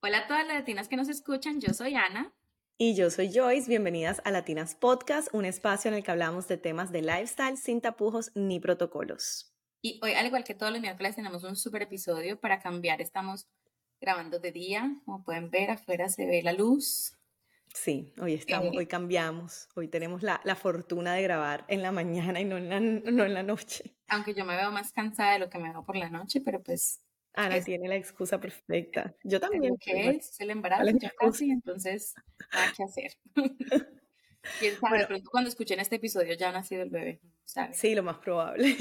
Hola a todas las latinas que nos escuchan, yo soy Ana. Y yo soy Joyce, bienvenidas a Latinas Podcast, un espacio en el que hablamos de temas de lifestyle sin tapujos ni protocolos. Y hoy, al igual que todos los miércoles, tenemos un super episodio para cambiar. Estamos grabando de día, como pueden ver, afuera se ve la luz. Sí, hoy estamos, hoy cambiamos, hoy tenemos la, la, fortuna de grabar en la mañana y no en la, no en la noche. Aunque yo me veo más cansada de lo que me veo por la noche, pero pues Ana tiene la excusa perfecta. Yo también. ¿Qué es? El embarazo ya casi, entonces nada que hacer. Quién sabe, pronto cuando escuchen este episodio ya ha nacido el bebé, Sí, lo más probable.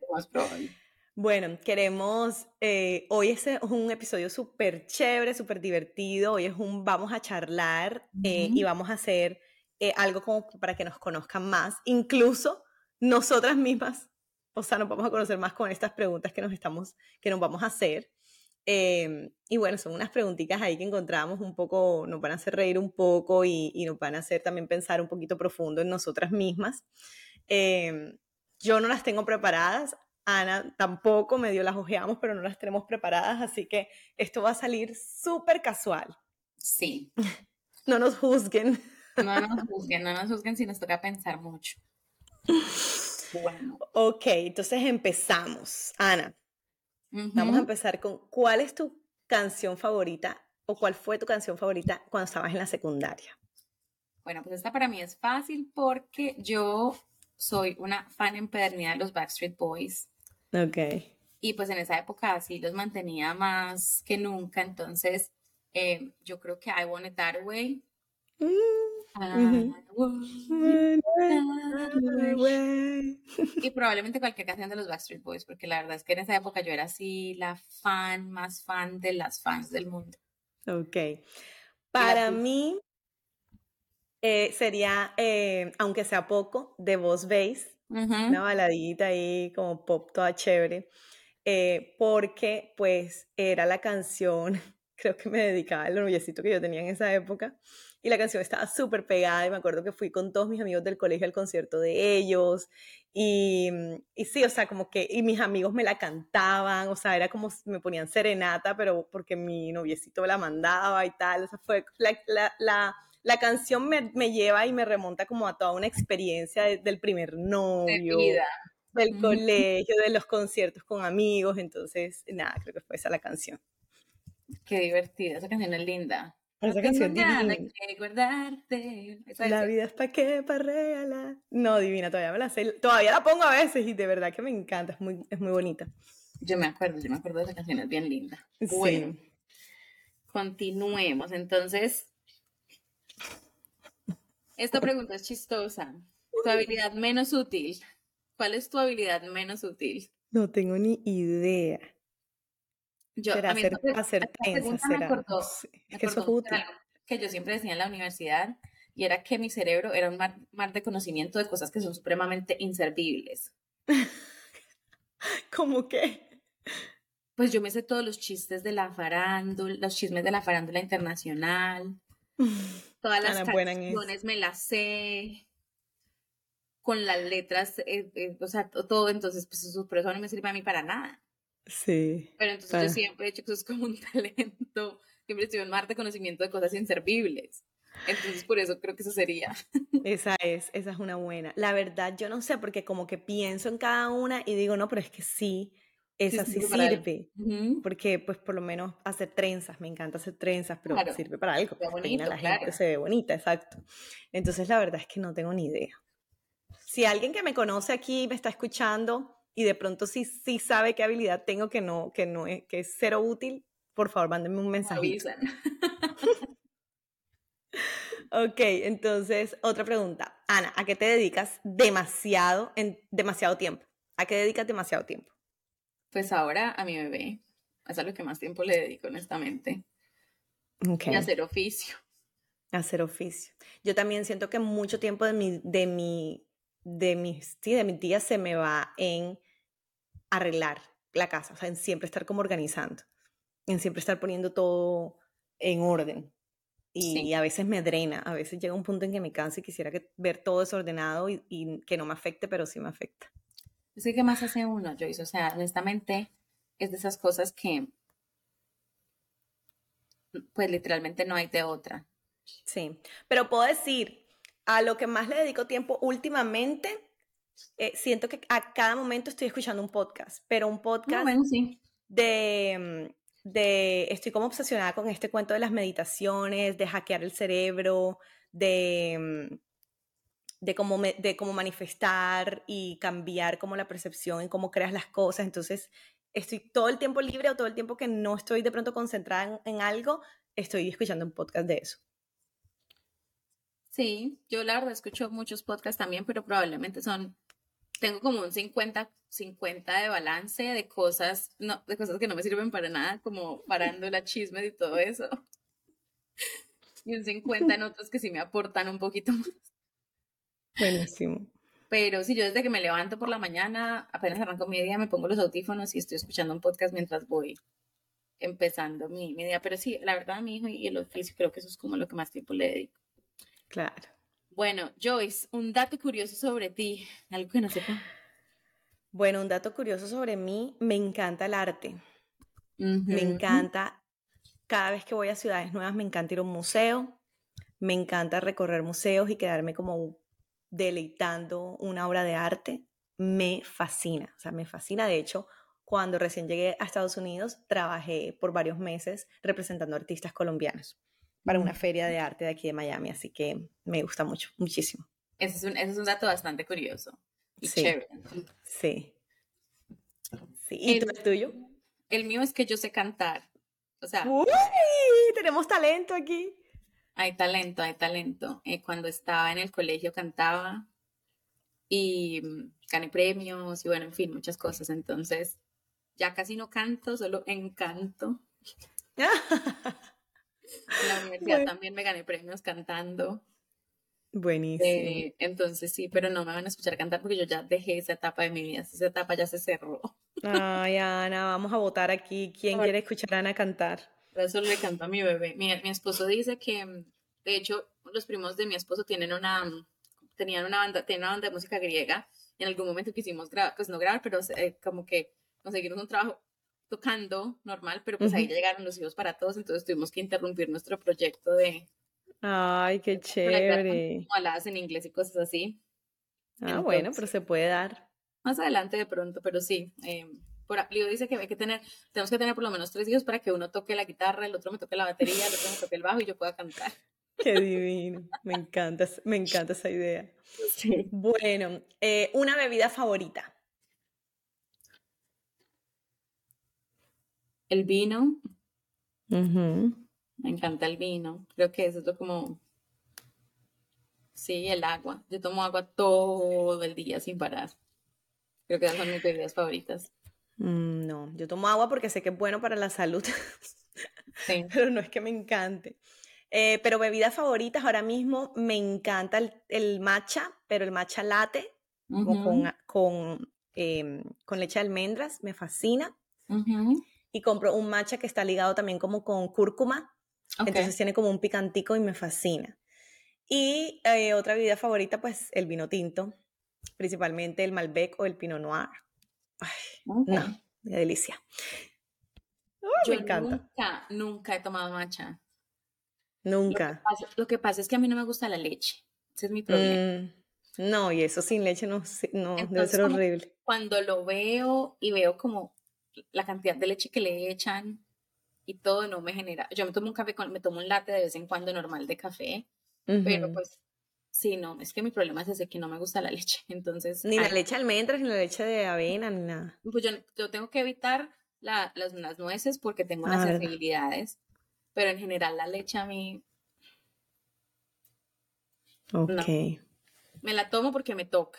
lo más probable. Bueno, queremos, eh, hoy es un episodio súper chévere, súper divertido, hoy es un vamos a charlar eh, y vamos a hacer eh, algo como para que nos conozcan más, incluso nosotras mismas o sea, nos vamos a conocer más con estas preguntas que nos, estamos, que nos vamos a hacer. Em, y bueno, son unas preguntitas ahí que encontramos un poco, nos van a hacer reír un poco y, y nos van a hacer también pensar un poquito profundo en nosotras mismas. Em, yo no las tengo preparadas, Ana tampoco, medio las ojeamos, pero no las tenemos preparadas, así que esto va a salir súper casual. Sí. no nos juzguen. No nos juzguen, no nos juzguen si nos toca pensar mucho. Bueno. Ok, entonces empezamos. Ana, vamos a empezar con ¿cuál es tu canción favorita o cuál fue tu canción favorita cuando estabas en la secundaria? Bueno, pues esta para mí es fácil porque yo soy una fan empedernida de los Backstreet Boys. Ok. Y pues en esa época sí los mantenía más que nunca, entonces eh, yo creo que I Want It That Way. Mm. Y probablemente cualquier canción de los Backstreet Boys, porque la verdad es que en esa época yo era así la fan más fan de las fans del mundo. Ok. Para mí eh, sería, eh, aunque sea poco, de voz bass, una baladita ahí como pop toda chévere, eh, porque pues era la canción, creo que me dedicaba al noviecito que yo tenía en esa época y la canción estaba súper pegada y me acuerdo que fui con todos mis amigos del colegio al concierto de ellos y, y, sí, o sea, como que, y mis amigos me la cantaban, o sea, era como me ponían serenata, pero porque mi noviecito la mandaba y tal, o sea, fue, la, la, la, la canción me, me, lleva y me remonta como a toda una experiencia del primer novio. Del colegio, de los conciertos con amigos, entonces, nada, creo que fue esa la canción. Qué divertida, esa canción es linda. Esa canción divina. guardarte. La vida es para qué, para regalar. No, divina, todavía me la sé. Todavía la pongo a veces y de verdad que me encanta, es muy, es muy bonita. Yo me acuerdo, yo me acuerdo de esa canción, es bien linda. Bueno, continuemos. Entonces, esta pregunta es chistosa. Tu habilidad menos útil. ¿Cuál es tu habilidad menos útil? No tengo ni idea. Yo, será hacer, hacer trenzas, será. es que eso es útil. Que yo siempre decía en la universidad y era que mi cerebro era un mar, de conocimiento de cosas que son supremamente inservibles. ¿Cómo qué? Pues yo me sé todos los chistes de la farándula, los chismes de la farándula internacional. Todas las canciones me las sé. Con las letras, eh, eh, o sea, todo. Entonces, pues eso, por eso no me sirve a mí para nada. Sí. Pero entonces yo siempre he dicho que eso es como un talento, siempre estoy en mar de conocimiento de cosas inservibles. Entonces por eso creo que eso sería. Esa es, esa es una buena. La verdad yo no sé, porque como que pienso en cada una y digo, no, pero es que sí, esa sí, sirve. Porque pues por lo menos hacer trenzas, me encanta hacer trenzas, pero sirve para algo. Se bonito, la gente, se ve bonita, exacto. Entonces la verdad es que no tengo ni idea. Si alguien que me conoce aquí me está escuchando, y de pronto sí, sí sabe qué habilidad tengo que no, que no es, que es cero útil, por favor, mándenme un mensaje. ok, entonces, otra pregunta. Ana, ¿a qué te dedicas demasiado, en demasiado tiempo? ¿A qué dedicas demasiado tiempo? Pues ahora a mi bebé. Es a lo que más tiempo le dedico, honestamente. Okay. Y hacer oficio. Hacer oficio. Yo también siento que mucho tiempo de mi, de mi de mis, sí, de mis días se me va en arreglar la casa, o sea, en siempre estar como organizando, en siempre estar poniendo todo en orden. Y, a veces me drena, a veces llega un punto en que me canso y quisiera que, ver todo desordenado y, que no me afecte, pero sí me afecta. Es que, ¿qué más hace uno, Joyce? O sea, honestamente, es de esas cosas que pues literalmente no hay de otra. Sí, pero puedo decir, a lo que más le dedico tiempo últimamente, eh, siento que a cada momento estoy escuchando un podcast, pero un podcast de, de, estoy como obsesionada con este cuento de las meditaciones, de hackear el cerebro, de, de, cómo, de cómo manifestar y cambiar como la percepción en cómo creas las cosas. Entonces, estoy todo el tiempo libre o todo el tiempo que no estoy de pronto concentrada en algo, estoy escuchando un podcast de eso. Sí, yo la verdad escucho muchos podcasts también, pero probablemente son, tengo como un 50, 50 de balance de cosas, no, de cosas que no me sirven para nada, como parando la chisme y todo eso. Y un 50 en otros que sí me aportan un poquito más. Buenísimo. Pero sí, yo desde que me levanto por la mañana, apenas arranco mi día, me pongo los audífonos y estoy escuchando un podcast mientras voy empezando mi, mi día. Pero sí, la verdad, mi hijo y el oficio, creo que eso es como lo que más tiempo le dedico. Claro. Bueno, Joyce, un dato curioso sobre ti, algo que no sepa. Bueno, un dato curioso sobre mí, me encanta el arte. Me encanta, cada vez que voy a ciudades nuevas, me encanta ir a un museo, me encanta recorrer museos y quedarme como deleitando una obra de arte. Me fascina, o sea, me fascina. De hecho, cuando recién llegué a Estados Unidos, trabajé por varios meses representando artistas colombianos para una feria de arte de aquí de Miami, así que me gusta mucho, muchísimo. Ese es un, ese es un dato bastante curioso. sí, sí. Sí. ¿Y el, el tuyo? El mío es que yo sé cantar. O sea. ¡Uy! Tenemos talento aquí. Hay talento, hay talento. Eh, cuando estaba en el colegio cantaba y mm, gané premios y bueno, en fin, muchas cosas. Entonces, ya casi no canto, solo encanto. En la universidad también me gané premios cantando. Buenísimo. Eh, entonces sí, pero no me van a escuchar cantar porque yo ya dejé esa etapa de mi vida, esa etapa ya se cerró. Ay, Ana, vamos a votar aquí. ¿Quién quiere escuchar a Ana cantar? Eso le canto a mi bebé. Mi, mi, esposo dice que, de hecho, los primos de mi esposo tienen una, tenían una banda, tienen una banda de música griega. Y en algún momento quisimos grabar, pues no grabar, pero eh, como que conseguimos un trabajo tocando normal, pero pues ahí llegaron los hijos para todos, entonces tuvimos que interrumpir nuestro proyecto de... Ay, qué chévere. Aladas en inglés y cosas así. Ah, bueno, pero se puede dar. Más adelante de pronto, pero sí. Eh, por, Leo dice que hay que tener, tenemos que tener por lo menos tres hijos para que uno toque la guitarra, el otro me toque la batería, el otro me toque el bajo y yo pueda cantar. Qué divino, me encanta, me encanta esa idea. Sí. Bueno, eh, una bebida favorita. El vino. Me encanta el vino. Creo que eso es lo como. Sí, el agua. Yo tomo agua todo el día sin parar. Creo que esas son mis bebidas favoritas. Mm, no, yo tomo agua porque sé que es bueno para la salud. Sí. pero no es que me encante. Eh, pero bebidas favoritas ahora mismo me encanta el, matcha, pero el matcha latte con, con, em, con, leche de almendras, me fascina y compro un matcha que está ligado también como con cúrcuma. Entonces tiene como un picantico y me fascina. Y eh, otra bebida favorita, pues el vino tinto, principalmente el Malbec o el Pinot Noir. Ay, No, de delicia. Yo me encanta. Nunca, nunca he tomado matcha. Nunca. Lo que, pasa, es que a mí no me gusta la leche. Ese es mi problema. Mm, no, y eso sin leche no, no debe ser horrible. Cuando lo veo y veo como la cantidad de leche que le echan y todo no me genera. Yo me tomo un café, con, me tomo un latte de vez en cuando normal de café, pero pues sí, no, es que mi problema es ese que no me gusta la leche. Entonces. Ni la leche de almendras, ni la leche de avena, ni nada. Pues yo, yo tengo que evitar la, las, las, nueces porque tengo unas ah, sensibilidades, pero en general la leche a mí. Ok. Me la tomo porque me toca.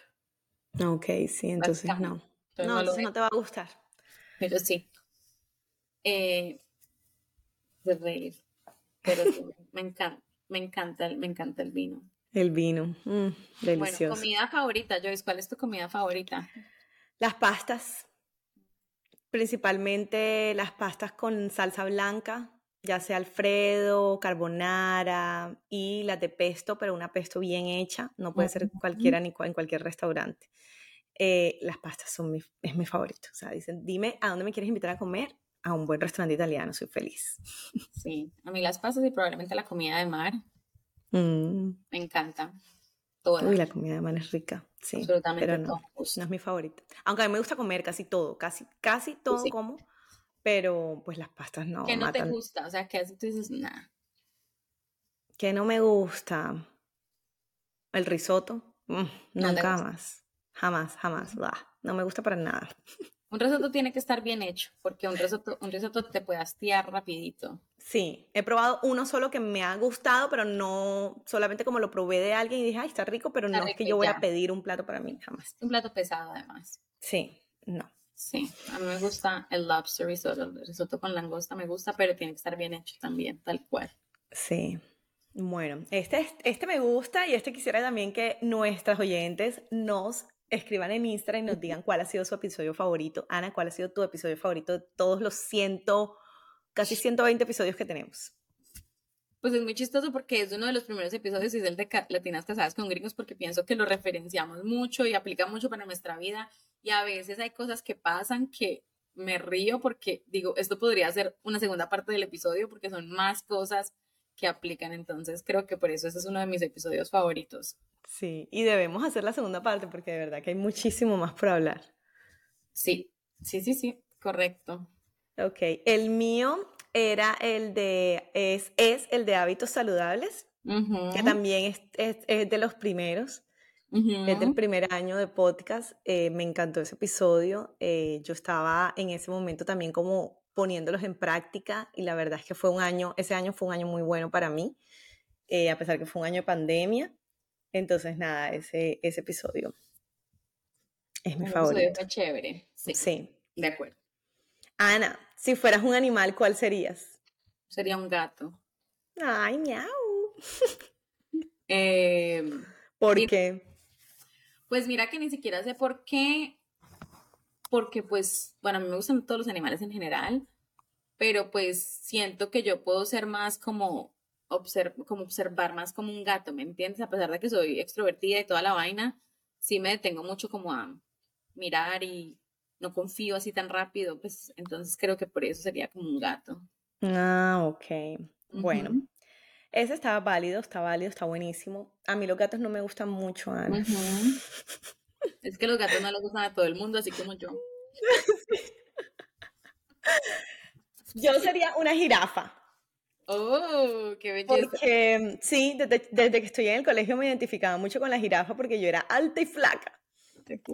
Ok, sí, entonces no. no, entonces no te va a gustar pero sí. Eh, de reír. Pero me encanta, me encanta, me encanta el vino. El vino, mm, delicioso. Bueno, comida favorita, Joyce, ¿cuál es tu comida favorita? Las pastas, principalmente las pastas con salsa blanca, ya sea Alfredo, carbonara y las de pesto, pero una pesto bien hecha, no puede ser cualquiera ni en cualquier restaurante. Eh, las pastas son mi, es mi favorito. O sea, dicen, dime a dónde me quieres invitar a comer, a un buen restaurante italiano, soy feliz. Sí, a mí las pasas y probablemente la comida de mar. Mm. Me encanta. Uy, la comida de mar es rica, sí. Absolutamente pero no, no es mi favorita. Aunque a mí me gusta comer casi todo, casi, casi todo como, pero pues las pastas no. ¿Qué no te gusta? O sea, ¿qué tú dices? Nada. ¿Qué no me gusta? El risotto. Mm, nunca más. Jamás, jamás. no me gusta para nada. Un risotto tiene que estar bien hecho, porque un risotto, un risotto te puede hastiar rapidito. Sí, he probado uno solo que me ha gustado, pero no solamente como lo probé de alguien y dije, ay, está rico, pero no es que yo voy a pedir un plato para mí, jamás. Un plato pesado, además. Sí, no. Sí, a mí me gusta el lobster risotto, el risotto con langosta me gusta, pero tiene que estar bien hecho también, tal cual. Sí. Bueno, este, este me gusta y este quisiera también que nuestras oyentes nos escriban en Instagram y nos digan cuál ha sido su episodio favorito. Ana, ¿cuál ha sido tu episodio favorito de todos los ciento, casi 120 episodios que tenemos? Pues es muy chistoso porque es uno de los primeros episodios y es el de Latinas Casadas con Gringos porque pienso que lo referenciamos mucho y aplica mucho para nuestra vida y a veces hay cosas que pasan que me río porque digo, esto podría ser una segunda parte del episodio porque son más cosas que aplican, entonces creo que por eso ese es uno de mis episodios favoritos. Sí, y debemos hacer la segunda parte porque de verdad que hay muchísimo más por hablar. Sí, sí, sí, sí, correcto. Ok, el mío era el de, es, es el de hábitos saludables, que también es, es, de los primeros. Es del primer año de podcast. Eh, me encantó ese episodio. Eh, yo estaba en ese momento también como poniéndolos en práctica y la verdad es que fue un año, ese año fue un año muy bueno para mí, eh, a pesar que fue un año de pandemia. Entonces, nada, ese, ese episodio es mi favorito. Fue chévere. Sí, sí. De acuerdo. Ana, si fueras un animal, ¿cuál serías? Sería un gato. Ay, miau. Em, ¿Por qué? Pues mira que ni siquiera sé por qué. Porque pues, bueno, a mí me gustan todos los animales en general, pero pues siento que yo puedo ser más como como observar más como un gato, ¿me entiendes? A pesar de que soy extrovertida y toda la vaina, sí me detengo mucho como a mirar y no confío así tan rápido, pues entonces creo que por eso sería como un gato. Ah, ok. Bueno, ese estaba válido, está válido, está buenísimo. A mí los gatos no me gustan mucho, Ana. Es que los gatos no les gustan a todo el mundo, así como yo. Yo sería una jirafa. Oh, qué belleza. Porque sí, desde, desde, que estoy en el colegio me identificaba mucho con la jirafa porque yo era alta y flaca.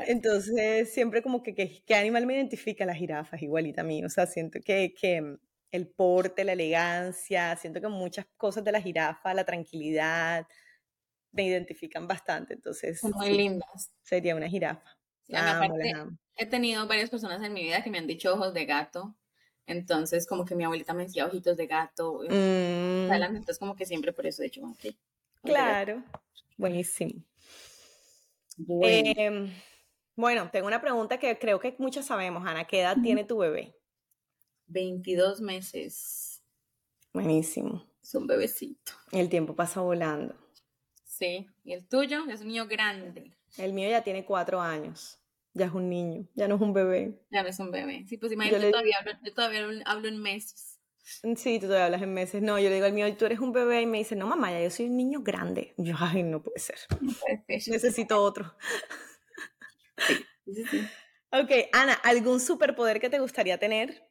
Entonces, siempre como que, ¿qué animal me identifica? La jirafa, igualita a mí. O sea, siento que, que el porte, la elegancia, siento que muchas cosas de la jirafa, la tranquilidad, me identifican bastante. Entonces, Son muy lindas. Sería una jirafa. he tenido varias personas en mi vida que me han dicho ojos de gato entonces, como que mi abuelita me decía ojitos de gato. Mm. Entonces, como que siempre por eso he dicho, ok. Claro, buenísimo. Em, bueno. tengo una pregunta que creo que muchos sabemos, Ana. ¿Qué edad tiene tu bebé? 22 meses. Buenísimo. Es un bebecito. El tiempo pasa volando. Sí. ¿Y el tuyo? Es un niño grande. El mío ya tiene cuatro años ya es un niño, ya no es un bebé. Ya no es un bebé. Sí, pues imagínate, yo, todavía, hablo, yo todavía hablo en meses. Sí, tú todavía hablas en meses. No, yo le digo al mío, tú eres un bebé y me dice, no, mamá, ya yo soy un niño grande. yo, ay, no puede ser. Necesito otro. Sí, sí, Ok, Ana, ¿algún superpoder que te gustaría tener?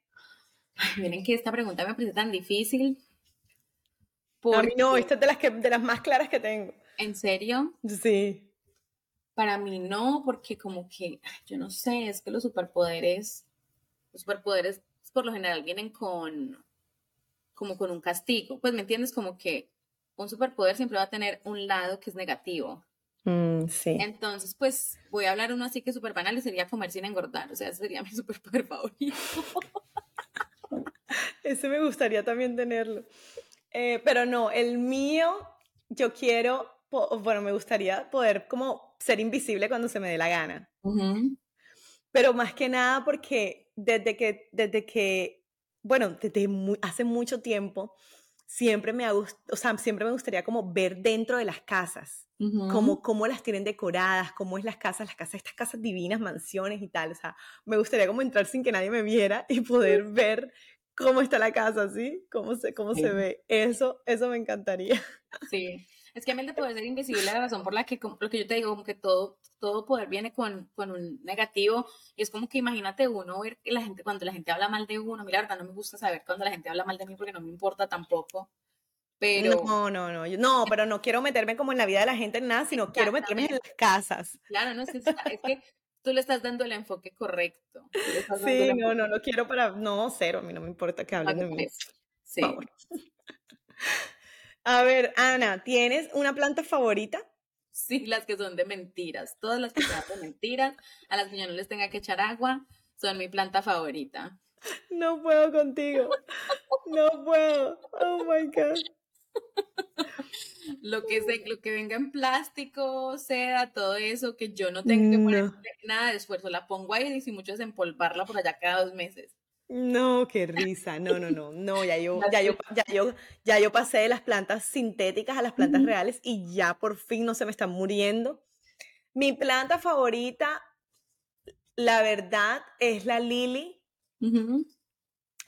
Ay, miren que esta pregunta me parece tan difícil. A mí no, esta es de las, que, de las más claras que tengo. ¿En serio? Sí. Para mí no, porque como que, yo no sé, es que los superpoderes, los superpoderes por lo general vienen con, como con un castigo. Pues me entiendes, como que un superpoder siempre va a tener un lado que es negativo. Mm, sí. Entonces, pues voy a hablar uno así que súper banal y sería comer sin engordar. O sea, ese sería mi superpoder favorito. ese me gustaría también tenerlo. Eh, pero no, el mío, yo quiero, bueno, me gustaría poder como ser invisible cuando se me dé la gana. Pero más que nada porque desde que, desde que bueno, desde hace mucho tiempo siempre me ha o sea, siempre me gustaría como ver dentro de las casas, como cómo las tienen decoradas, cómo es las casas, las casas, estas casas divinas, mansiones y tal, o sea, me gustaría como entrar sin que nadie me viera y poder ver cómo está la casa, ¿sí? Cómo se, cómo se ve. Eso, eso me encantaría. Sí. Es que a mí de poder ser invisible la razón por la que, lo que yo te digo, como que todo, todo poder viene con, con, un negativo. Y es como que imagínate uno ver que la gente, cuando la gente habla mal de uno, mira, la verdad no me gusta saber cuando la gente habla mal de mí porque no me importa tampoco. Pero... No, no, no, no, pero no quiero meterme como en la vida de la gente en nada, sino quiero meterme en las casas. Claro, no, es que, es que tú le estás dando el enfoque correcto. Sí, no, no, no quiero para, no, cero, a mí no me importa que hablen de mí. Sí. A ver, Ana, ¿tienes una planta favorita? Sí, las que son de mentiras. Todas las que son de mentiras, a las que yo no les tenga que echar agua, son mi planta favorita. No puedo contigo. No puedo. Oh my God. Lo que, se, lo que venga en plástico, seda, todo eso, que yo no tengo que poner nada de esfuerzo. La pongo ahí y si mucho es empolvarla por allá cada dos meses. No, qué risa. No, no, no. No, ya yo, ya yo, ya yo, ya yo pasé de las plantas sintéticas a las plantas reales y ya por fin no se me están muriendo. Mi planta favorita, la verdad, es la lily,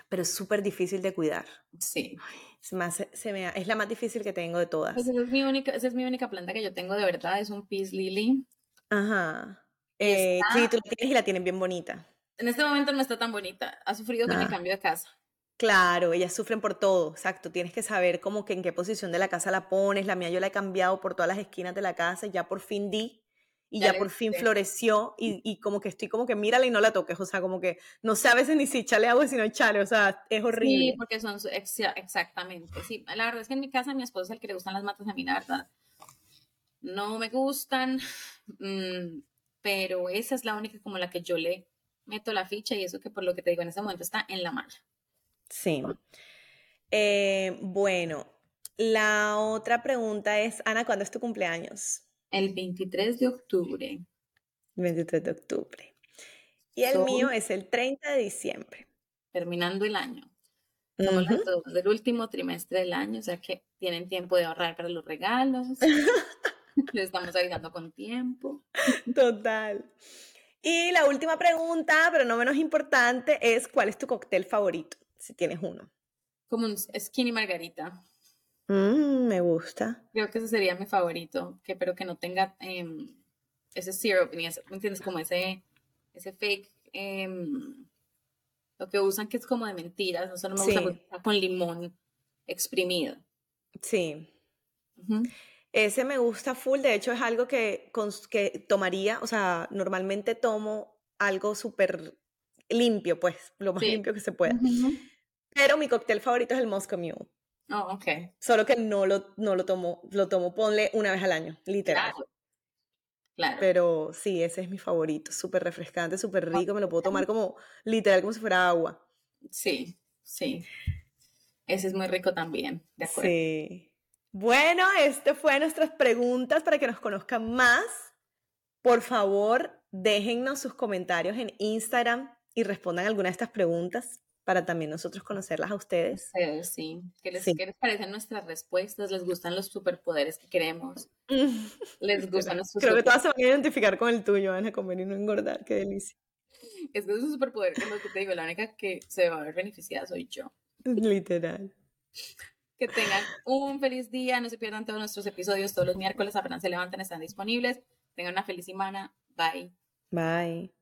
pero es súper difícil de cuidar. Sí. Es, más, se me, es la más difícil que tengo de todas. Pues esa, es mi única, esa es mi única planta que yo tengo de verdad, es un peace lily. Ajá. Eh, sí, tú la tienes y la tienes bien bonita en este momento no está tan bonita. Ha sufrido con el ah. cambio de casa. Claro, ellas sufren por todo, exacto. Tienes que saber como que en qué posición de la casa la pones. La mía yo la he cambiado por todas las esquinas de la casa y ya por fin di y ya, por fin floreció y, como que estoy como que mírala y no la toques, o sea, como que no sé a veces ni si echale agua sino echale, o sea, es horrible. Sí, porque son exactamente, sí. La verdad es que en mi casa mi esposo es el que le gustan las matas a mí, la verdad. No me gustan, mm, pero esa es la única como la que yo le meto la ficha y eso que por lo que te digo en ese momento está en la mala. Sí. Eh, bueno, la otra pregunta es, Ana, ¿cuándo es tu cumpleaños? El 23 de octubre. 23 de octubre. Y el mío es el 30 de diciembre. Terminando el año. Somos del último trimestre del año, o sea que tienen tiempo de ahorrar para los regalos. Les estamos ayudando con tiempo. Total. Y la última pregunta, pero no menos importante, es ¿cuál es tu cóctel favorito? Si tienes uno. Como un skinny margarita. Mm, me gusta. Creo que ese sería mi favorito, que pero que no tenga em, ese syrup, ni ese, ¿me entiendes? Como ese, ese fake, em, lo que usan que es como de mentiras, no solo me gusta con limón exprimido. Sí. Ese me gusta full, de hecho es algo que, que tomaría, o sea, normalmente tomo algo súper limpio, pues, lo más limpio que se pueda. Pero mi cóctel favorito es el Moscow Mule. Oh, ok. Solo que no lo, no lo tomo, lo tomo, ponle una vez al año, literal. Claro. Pero sí, ese es mi favorito, súper refrescante, súper rico, me lo puedo tomar como literal, como si fuera agua. Sí, sí. Ese es muy rico también, de acuerdo. Sí. Bueno, este fue nuestras preguntas para que nos conozcan más. Por favor, déjennos sus comentarios en Instagram y respondan alguna de estas preguntas para también nosotros conocerlas a ustedes. Sí, ¿Qué les, parecen nuestras respuestas? ¿Les gustan los superpoderes que queremos? ¿Les gustan nuestros Creo que todas se van a identificar con el tuyo, Ana, comer y no engordar. Qué delicia. Es que es un superpoder que lo que te digo, la única que se va a ver beneficiada soy yo. Literal. Que tengan un feliz día. No se pierdan todos nuestros episodios. Todos los miércoles apenas se levantan, están disponibles. Tengan una feliz semana. Bye. Bye.